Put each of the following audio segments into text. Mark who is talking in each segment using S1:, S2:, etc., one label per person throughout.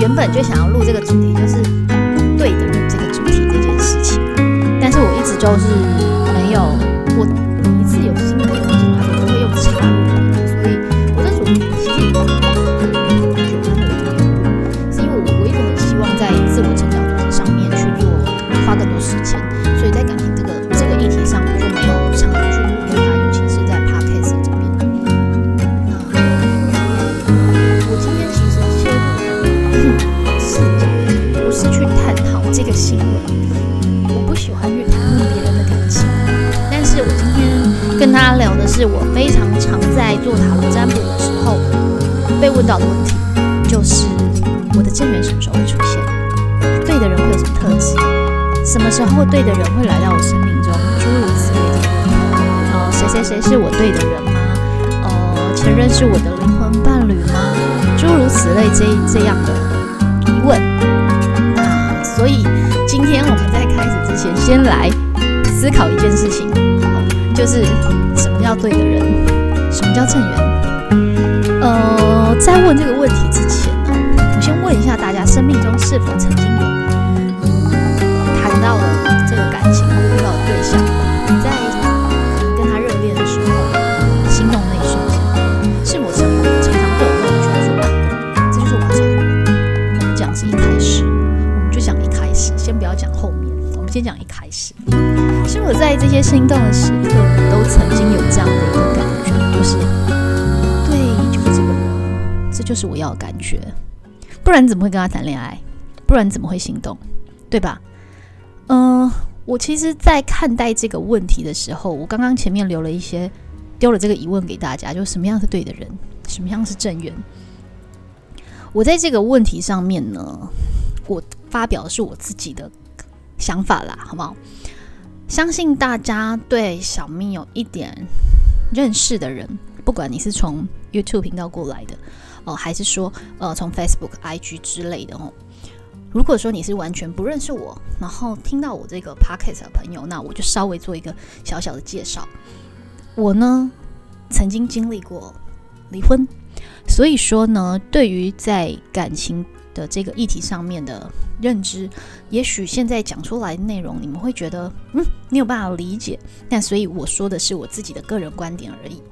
S1: 原本就想要录这个主题，就是对的人这个主题这件事情，但是我一直就是的是我非常常在做塔罗占卜的时候被问到的问题，就是我的正缘什么时候会出现？对的人会有什么特质？什么时候对的人会来到我生命中？诸如此类的问题。呃，谁谁谁是我对的人吗？呃，前任是我的灵魂伴侣吗？诸如此类这这样的疑问。那所以今天我们在开始之前，先来思考一件事情，就是什么叫对的人，什么叫正缘？呃，在问这个问题之前呢，我先问一下大家，生命中是否曾经有谈到了是我要感觉，不然怎么会跟他谈恋爱？不然怎么会心动？对吧？嗯、我其实，在看待这个问题的时候，我刚刚前面留了一些，丢了这个疑问给大家，就是什么样是对的人，什么样是正缘。我在这个问题上面呢，我发表的是我自己的想法啦，好不好？相信大家对小咪有一点认识的人，不管你是从 YouTube 频道过来的，哦、还是说呃从 Facebook、IG 之类的哦。如果说你是完全不认识我，然后听到我这个 pocket 的朋友，那我就稍微做一个小小的介绍。我呢，曾经经历过离婚，所以说呢，对于在感情的这个议题上面的认知，也许现在讲出来内容，你们会觉得嗯没有办法理解，但所以我说的是我自己的个人观点而已。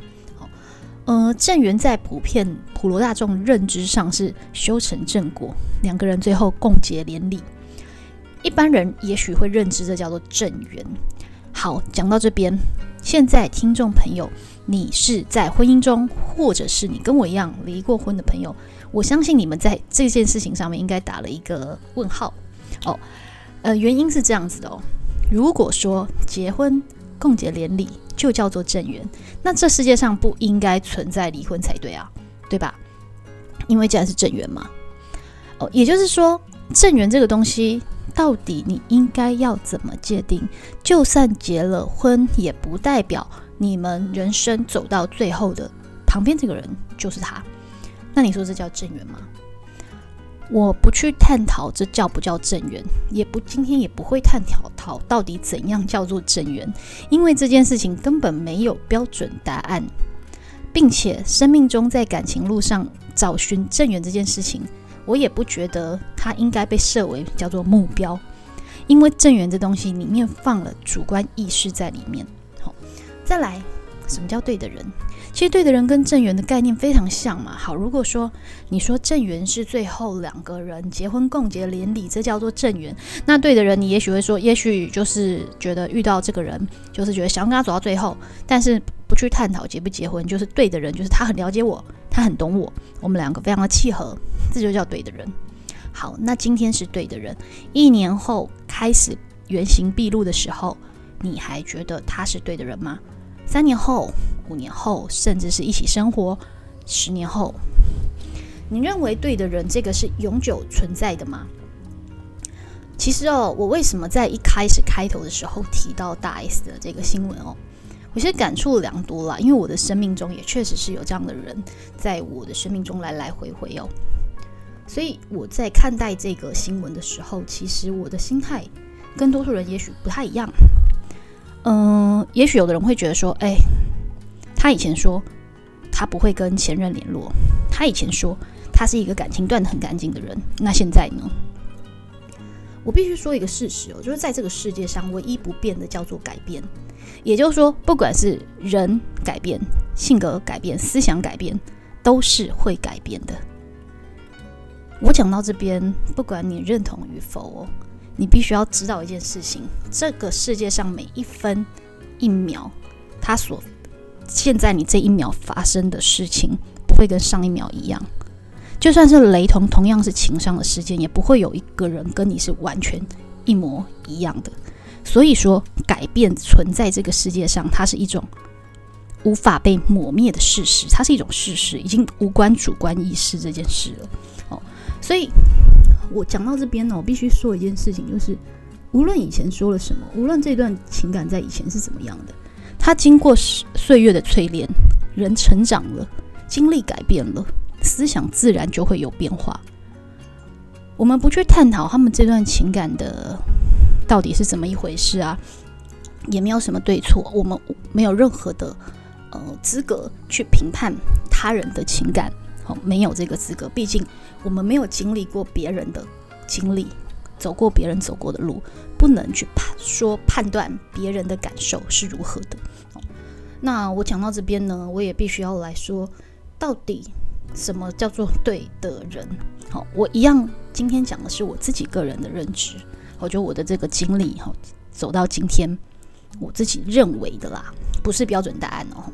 S1: 呃，正缘在普遍普罗大众认知上是修成正果，两个人最后共结连理。一般人也许会认知这叫做正缘。好，讲到这边，现在听众朋友，你是在婚姻中，或者是你跟我一样离过婚的朋友，我相信你们在这件事情上面应该打了一个问号哦。呃，原因是这样子的哦。如果说结婚共结连理就叫做正缘，那这世界上不应该存在离婚才对啊，对吧？因为既然是正缘嘛，哦，也就是说，正缘这个东西到底你应该要怎么界定？就算结了婚，也不代表你们人生走到最后的旁边这个人就是他。那你说这叫正缘吗？我不去探讨这叫不叫正缘，也不今天也不会探讨讨到底怎样叫做正缘，因为这件事情根本没有标准答案，并且生命中在感情路上找寻正缘这件事情，我也不觉得它应该被设为叫做目标，因为正缘这东西里面放了主观意识在里面。好，再来，什么叫对的人？其实对的人跟正缘的概念非常像嘛。好，如果说你说正缘是最后两个人结婚共结连理，这叫做正缘，那对的人你也许会说，也许就是觉得遇到这个人，就是觉得想跟他走到最后，但是不去探讨结不结婚，就是对的人，就是他很了解我，他很懂我，我们两个非常的契合，这就叫对的人。好，那今天是对的人，一年后开始原形毕露的时候，你还觉得他是对的人吗？三年后、五年后，甚至是一起生活十年后，你认为对的人这个是永久存在的吗？其实哦，我为什么在一开始开头的时候提到大 S 的这个新闻哦？我其实感触良多啦，因为我的生命中也确实是有这样的人，在我的生命中来来回回哦。所以我在看待这个新闻的时候，其实我的心态跟多数人也许不太一样。嗯，也许有的人会觉得说，哎，他以前说他不会跟前任联络，他以前说他是一个感情断得很干净的人，那现在呢？我必须说一个事实哦，就是在这个世界上唯一不变的叫做改变，也就是说，不管是人改变、性格改变、思想改变，都是会改变的。我讲到这边，不管你认同与否哦。你必须要知道一件事情：这个世界上每一分一秒，它所现在你这一秒发生的事情，不会跟上一秒一样。就算是雷同，同样是情商的事件，也不会有一个人跟你是完全一模一样的。所以说，改变存在这个世界上，它是一种无法被抹灭的事实，它是一种事实，已经无关主观意识这件事了。所以。我讲到这边呢，我必须说一件事情，就是无论以前说了什么，无论这段情感在以前是怎么样的，它经过岁月的淬炼，人成长了，经历改变了，思想自然就会有变化。我们不去探讨他们这段情感的到底是怎么一回事啊，也没有什么对错，我们没有任何的呃资格去评判他人的情感。没有这个资格，毕竟我们没有经历过别人的经历，走过别人走过的路，不能去判说判断别人的感受是如何的。那我讲到这边呢，我也必须要来说，到底什么叫做对的人？好，我一样今天讲的是我自己个人的认知，我觉得我的这个经历哈，走到今天，我自己认为的啦，不是标准答案哦。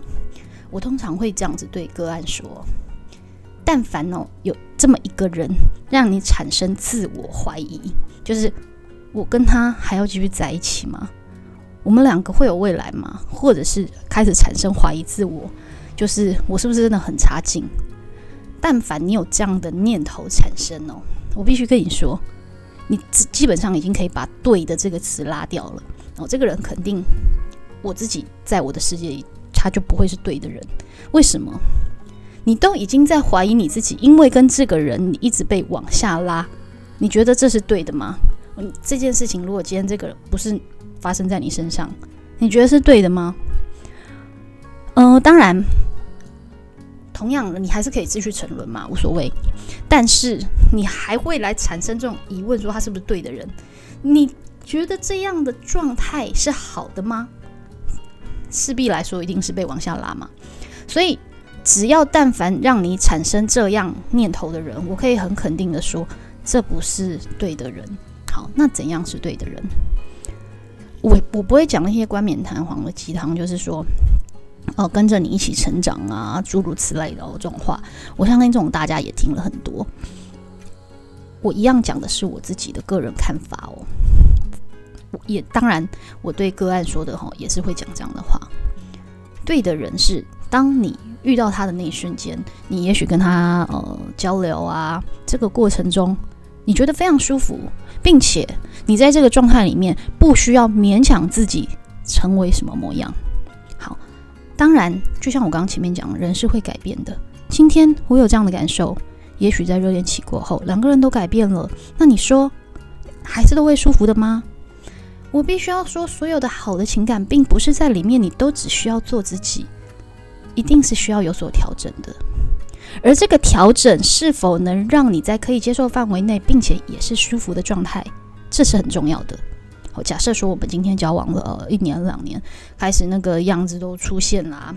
S1: 我通常会这样子对个案说。但凡哦有这么一个人让你产生自我怀疑，就是我跟他还要继续在一起吗？我们两个会有未来吗？或者是开始产生怀疑自我，就是我是不是真的很差劲？但凡你有这样的念头产生哦，我必须跟你说，你基本上已经可以把“对的”这个词拉掉了。哦，这个人肯定我自己在我的世界里，他就不会是对的人。为什么？你都已经在怀疑你自己，因为跟这个人你一直被往下拉，你觉得这是对的吗？这件事情如果今天这个不是发生在你身上，你觉得是对的吗？嗯，当然，同样，你还是可以继续沉沦嘛，无所谓。但是你还会来产生这种疑问，说他是不是对的人？你觉得这样的状态是好的吗？势必来说，一定是被往下拉嘛。所以。只要但凡让你产生这样念头的人，我可以很肯定的说，这不是对的人。好，那怎样是对的人？我我不会讲那些冠冕堂皇的鸡汤，就是说，哦，跟着你一起成长啊，诸如此类的哦，这种话，我相信这种大家也听了很多。我一样讲的是我自己的个人看法哦。也当然，我对个案说的哈，也是会讲这样的话。对的人是当你。遇到他的那一瞬间，你也许跟他呃交流啊，这个过程中你觉得非常舒服，并且你在这个状态里面不需要勉强自己成为什么模样。好，当然，就像我刚刚前面讲，人是会改变的。今天我有这样的感受，也许在热恋期过后，两个人都改变了，那你说孩子都会舒服的吗？我必须要说，所有的好的情感，并不是在里面你都只需要做自己。一定是需要有所调整的，而这个调整是否能让你在可以接受范围内，并且也是舒服的状态，这是很重要的。好，假设说我们今天交往了一年两年，开始那个样子都出现啦，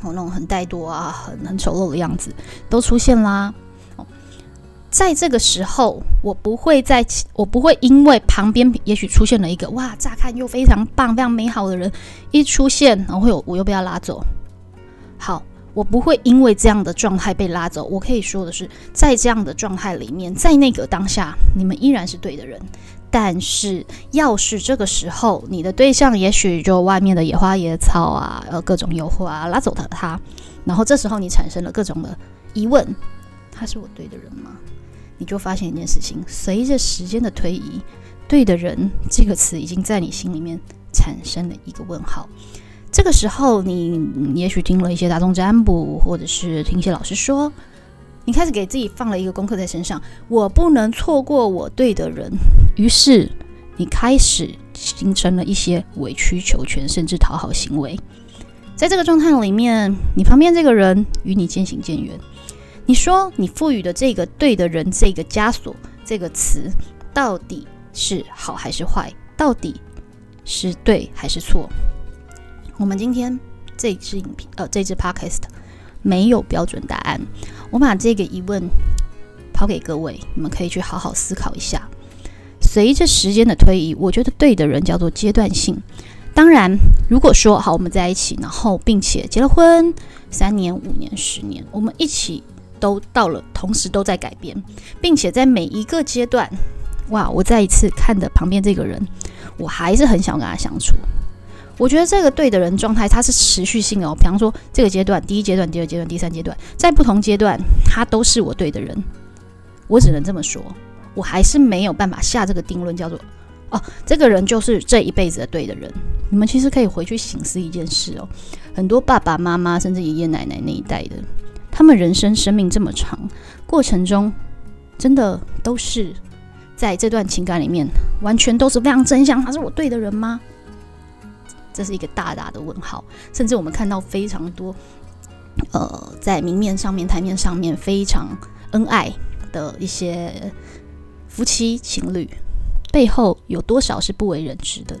S1: 哦，那种很怠惰啊、很很丑陋的样子都出现啦。哦，在这个时候，我不会在，我不会因为旁边也许出现了一个哇，乍看又非常棒、非常美好的人一出现，然后我又被他拉走。好，我不会因为这样的状态被拉走。我可以说的是，在这样的状态里面，在那个当下，你们依然是对的人。但是，要是这个时候你的对象也许就外面的野花野草啊，呃，各种诱惑啊，拉走了他，然后这时候你产生了各种的疑问：他是我对的人吗？你就发现一件事情：随着时间的推移，“对的人”这个词已经在你心里面产生了一个问号。这个时候，你也许听了一些大众占卜，或者是听一些老师说，你开始给自己放了一个功课在身上，我不能错过我对的人。于是你开始形成了一些委曲求全，甚至讨好行为。在这个状态里面，你旁边这个人与你渐行渐远。你说你赋予的这个对的人这个枷锁这个词，到底是好还是坏？到底是对还是错？我们今天这支影片，呃，这支 podcast 没有标准答案。我把这个疑问抛给各位，你们可以去好好思考一下。随着时间的推移，我觉得对的人叫做阶段性。当然，如果说好我们在一起，然后并且结了婚，三年、五年、十年，我们一起都到了，同时都在改变，并且在每一个阶段，哇，我再一次看的旁边这个人，我还是很想跟他相处。我觉得这个对的人状态，它是持续性的哦。比方说，这个阶段，第一阶段、第二阶段、第三阶段，在不同阶段，他都是我对的人。我只能这么说，我还是没有办法下这个定论，叫做哦，这个人就是这一辈子的对的人。你们其实可以回去醒思一件事哦，很多爸爸妈妈甚至爷爷奶奶那一代的，他们人生生命这么长，过程中真的都是在这段情感里面，完全都是非常真相，他是我对的人吗？这是一个大大的问号，甚至我们看到非常多，呃，在明面上面、台面上面非常恩爱的一些夫妻情侣，背后有多少是不为人知的？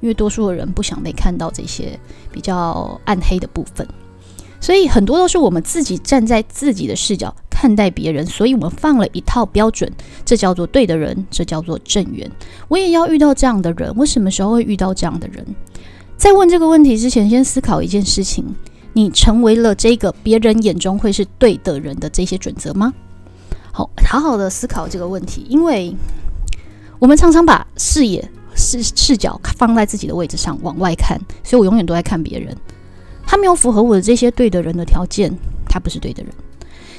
S1: 因为多数的人不想被看到这些比较暗黑的部分，所以很多都是我们自己站在自己的视角看待别人，所以我们放了一套标准，这叫做对的人，这叫做正缘。我也要遇到这样的人，我什么时候会遇到这样的人？在问这个问题之前，先思考一件事情：你成为了这个别人眼中会是对的人的这些准则吗？好，好好的思考这个问题，因为我们常常把视野视视角放在自己的位置上往外看，所以我永远都在看别人。他没有符合我的这些对的人的条件，他不是对的人。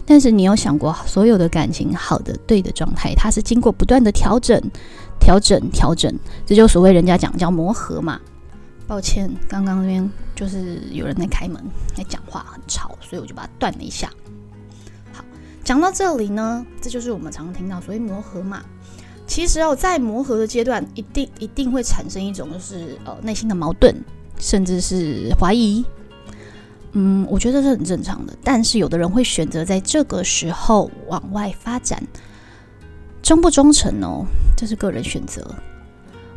S1: 但是你有想过，所有的感情好的对的状态，它是经过不断的调整、调整、调整，这就所谓人家讲叫磨合嘛。抱歉，刚刚那边就是有人在开门，在讲话，很吵，所以我就把它断了一下。好，讲到这里呢，这就是我们常听到所谓磨合嘛。其实哦，在磨合的阶段，一定一定会产生一种就是呃内心的矛盾，甚至是怀疑。嗯，我觉得是很正常的。但是有的人会选择在这个时候往外发展，忠不忠诚哦，这是个人选择。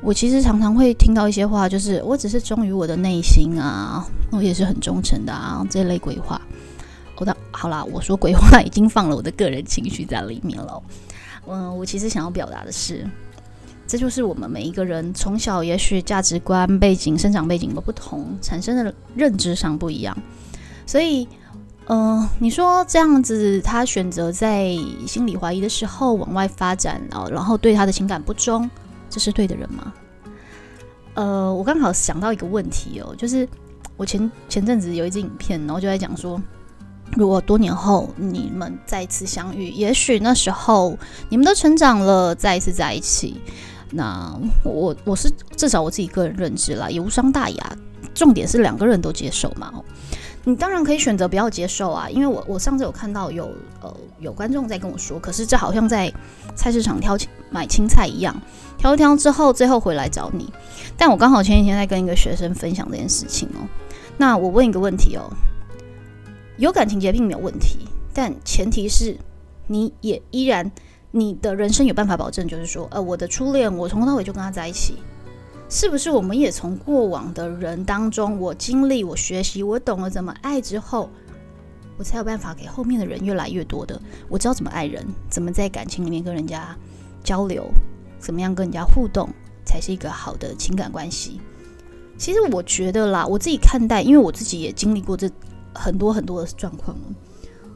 S1: 我其实常常会听到一些话，就是我只是忠于我的内心啊，我也是很忠诚的啊，这类鬼话。我的好啦，我说鬼话已经放了我的个人情绪在里面了。嗯，我其实想要表达的是，这就是我们每一个人从小也许价值观、背景、生长背景的不同，产生的认知上不一样。所以，嗯，你说这样子，他选择在心理怀疑的时候往外发展，然后对他的情感不忠。是对的人吗？呃，我刚好想到一个问题哦，就是我前前阵子有一支影片，然后就在讲说，如果多年后你们再次相遇，也许那时候你们都成长了，再一次在一起，那我我是至少我自己个人认知啦，也无伤大雅，重点是两个人都接受嘛。你当然可以选择不要接受啊，因为我我上次有看到有呃有观众在跟我说，可是这好像在菜市场挑买青菜一样，挑一挑之后最后回来找你。但我刚好前几天在跟一个学生分享这件事情哦，那我问一个问题哦，有感情洁癖没有问题，但前提是你也依然你的人生有办法保证，就是说呃我的初恋我从头到尾就跟他在一起。是不是我们也从过往的人当中，我经历、我学习、我懂了怎么爱之后，我才有办法给后面的人越来越多的。我知道怎么爱人，怎么在感情里面跟人家交流，怎么样跟人家互动，才是一个好的情感关系。其实我觉得啦，我自己看待，因为我自己也经历过这很多很多的状况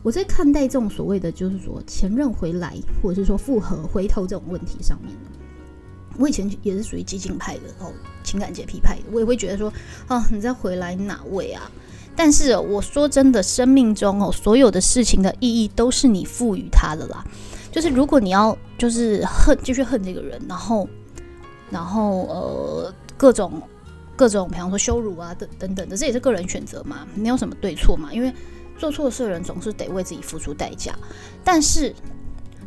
S1: 我在看待这种所谓的就是说前任回来，或者是说复合、回头这种问题上面我以前也是属于激进派的哦，情感洁癖派的，我也会觉得说，哦，你再回来哪位啊？但是我说真的，生命中哦，所有的事情的意义都是你赋予它的啦。就是如果你要就是恨，继续恨这个人，然后，然后呃，各种各种，比方说羞辱啊等等等的，这也是个人选择嘛，没有什么对错嘛。因为做错事的人总是得为自己付出代价。但是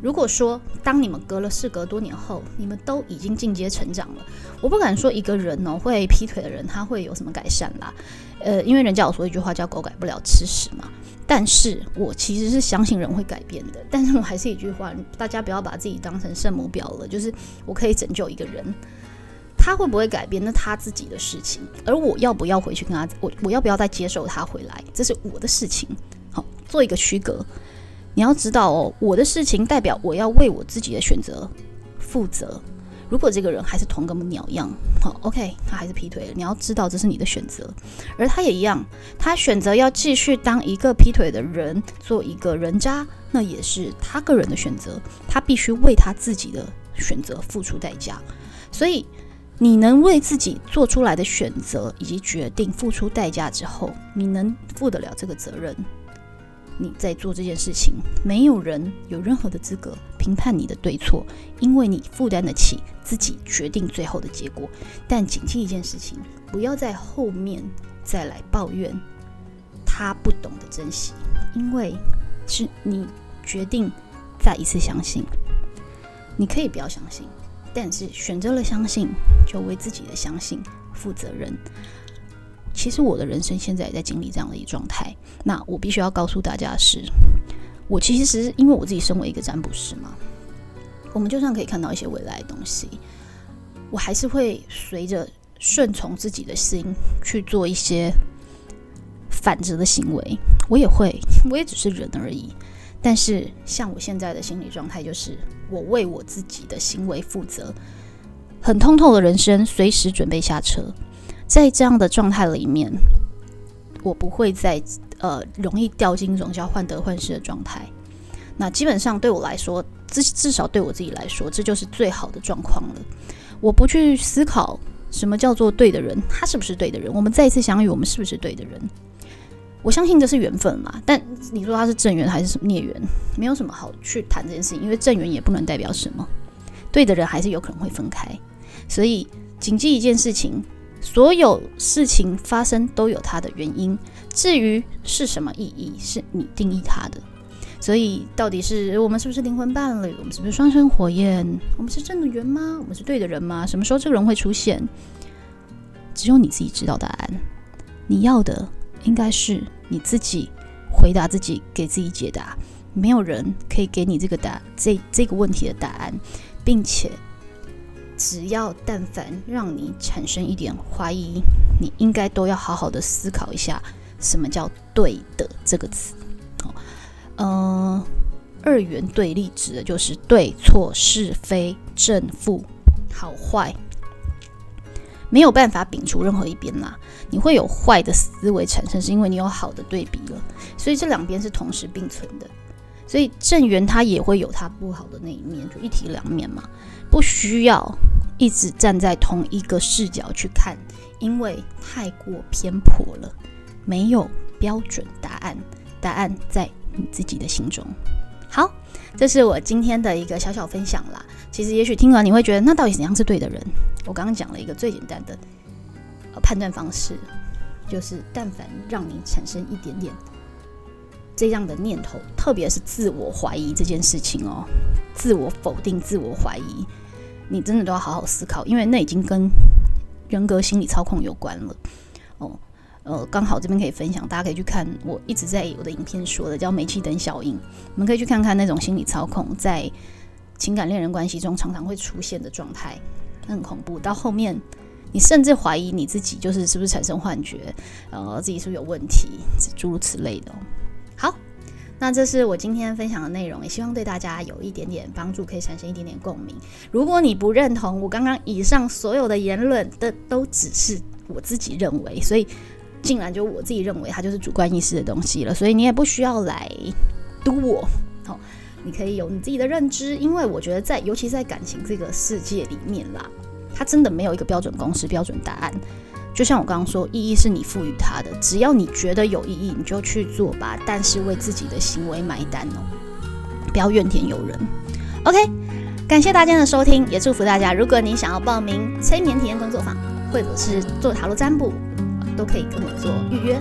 S1: 如果说当你们隔了事隔多年后，你们都已经进阶成长了，我不敢说一个人呢会劈腿的人他会有什么改善啦。呃，因为人家有说一句话叫“狗改不了吃屎”嘛。但是我其实是相信人会改变的。但是我还是一句话，大家不要把自己当成圣母婊了。就是我可以拯救一个人。他会不会改变？那他自己的事情。而我要不要回去跟他？我我要不要再接受他回来？这是我的事情。好，做一个区隔。你要知道哦，我的事情代表我要为我自己的选择负责。如果这个人还是同个鸟样，好，OK，他还是劈腿了。你要知道这是你的选择，而他也一样，他选择要继续当一个劈腿的人，做一个人渣，那也是他个人的选择。他必须为他自己的选择付出代价。所以。你能为自己做出来的选择以及决定付出代价之后，你能负得了这个责任？你在做这件事情，没有人有任何的资格评判你的对错，因为你负担得起自己决定最后的结果。但谨记一件事情，不要在后面再来抱怨他不懂得珍惜，因为是你决定再一次相信，你可以不要相信。但是选择了相信，就为自己的相信负责任。其实我的人生现在也在经历这样的一个状态。那我必须要告诉大家的是，我其实因为我自己身为一个占卜师嘛，我们就算可以看到一些未来的东西，我还是会随着顺从自己的心去做一些反着的行为。我也会，我也只是人而已。但是像我现在的心理状态就是。我为我自己的行为负责，很通透的人生，随时准备下车。在这样的状态里面，我不会再呃容易掉进一种叫患得患失的状态。那基本上对我来说，至至少对我自己来说，这就是最好的状况了。我不去思考什么叫做对的人，他是不是对的人？我们再一次相遇，我们是不是对的人？我相信这是缘分嘛，但你说他是正缘还是什么孽缘，没有什么好去谈这件事情，因为正缘也不能代表什么，对的人还是有可能会分开，所以谨记一件事情，所有事情发生都有它的原因，至于是什么意义，是你定义它的，所以到底是我们是不是灵魂伴侣，我们是不是双生火焰，我们是正的缘吗？我们是对的人吗？什么时候这个人会出现？只有你自己知道答案，你要的。应该是你自己回答自己，给自己解答。没有人可以给你这个答这这个问题的答案，并且只要但凡让你产生一点怀疑，你应该都要好好的思考一下，什么叫“对的”这个词。哦，呃，二元对立指的就是对错是非正负好坏。没有办法摒除任何一边啦，你会有坏的思维产生，是因为你有好的对比了，所以这两边是同时并存的。所以正缘它也会有它不好的那一面，就一体两面嘛，不需要一直站在同一个视角去看，因为太过偏颇了。没有标准答案，答案在你自己的心中。好，这是我今天的一个小小分享啦。其实，也许听完你会觉得，那到底怎样是对的人？我刚刚讲了一个最简单的呃判断方式，就是但凡让你产生一点点这样的念头，特别是自我怀疑这件事情哦，自我否定、自我怀疑，你真的都要好好思考，因为那已经跟人格心理操控有关了哦。呃，刚好这边可以分享，大家可以去看我一直在我的影片说的叫煤气灯效应，我们可以去看看那种心理操控在。情感恋人关系中常常会出现的状态，很恐怖。到后面，你甚至怀疑你自己就是是不是产生幻觉，呃，自己是不是有问题，诸如此类的。那这是我今天分享的内容，也希望对大家有一点点帮助，可以产生一点点共鸣。如果你不认同我刚刚以上所有的言论的，都只是我自己认为，所以竟然就我自己认为它就是主观意识的东西了，所以你也不需要来督我。好。你可以有你自己的认知，因为我觉得在，尤其在感情这个世界里面啦，它真的没有一个标准公式、标准答案。就像我刚刚说，意义是你赋予它的，只要你觉得有意义，你就去做吧。但是为自己的行为买单哦，不要怨天尤人。OK，感谢大家的收听，也祝福大家。如果你想要报名催眠体验工作坊，或者是做塔罗占卜，都可以跟我做预约。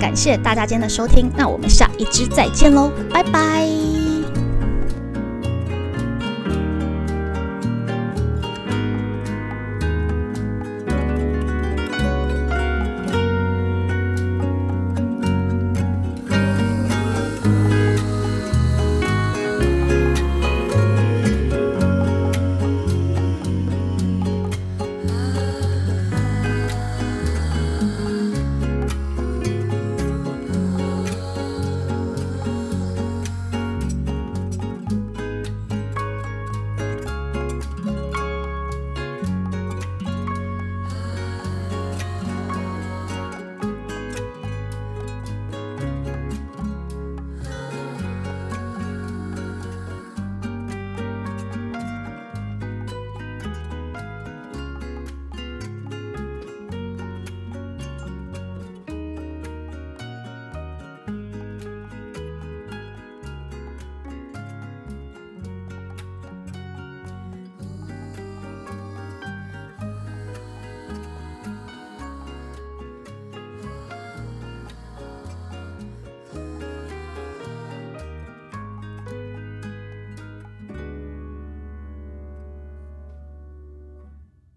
S1: 感谢大家今天的收听，那我们下一支再见喽，拜拜。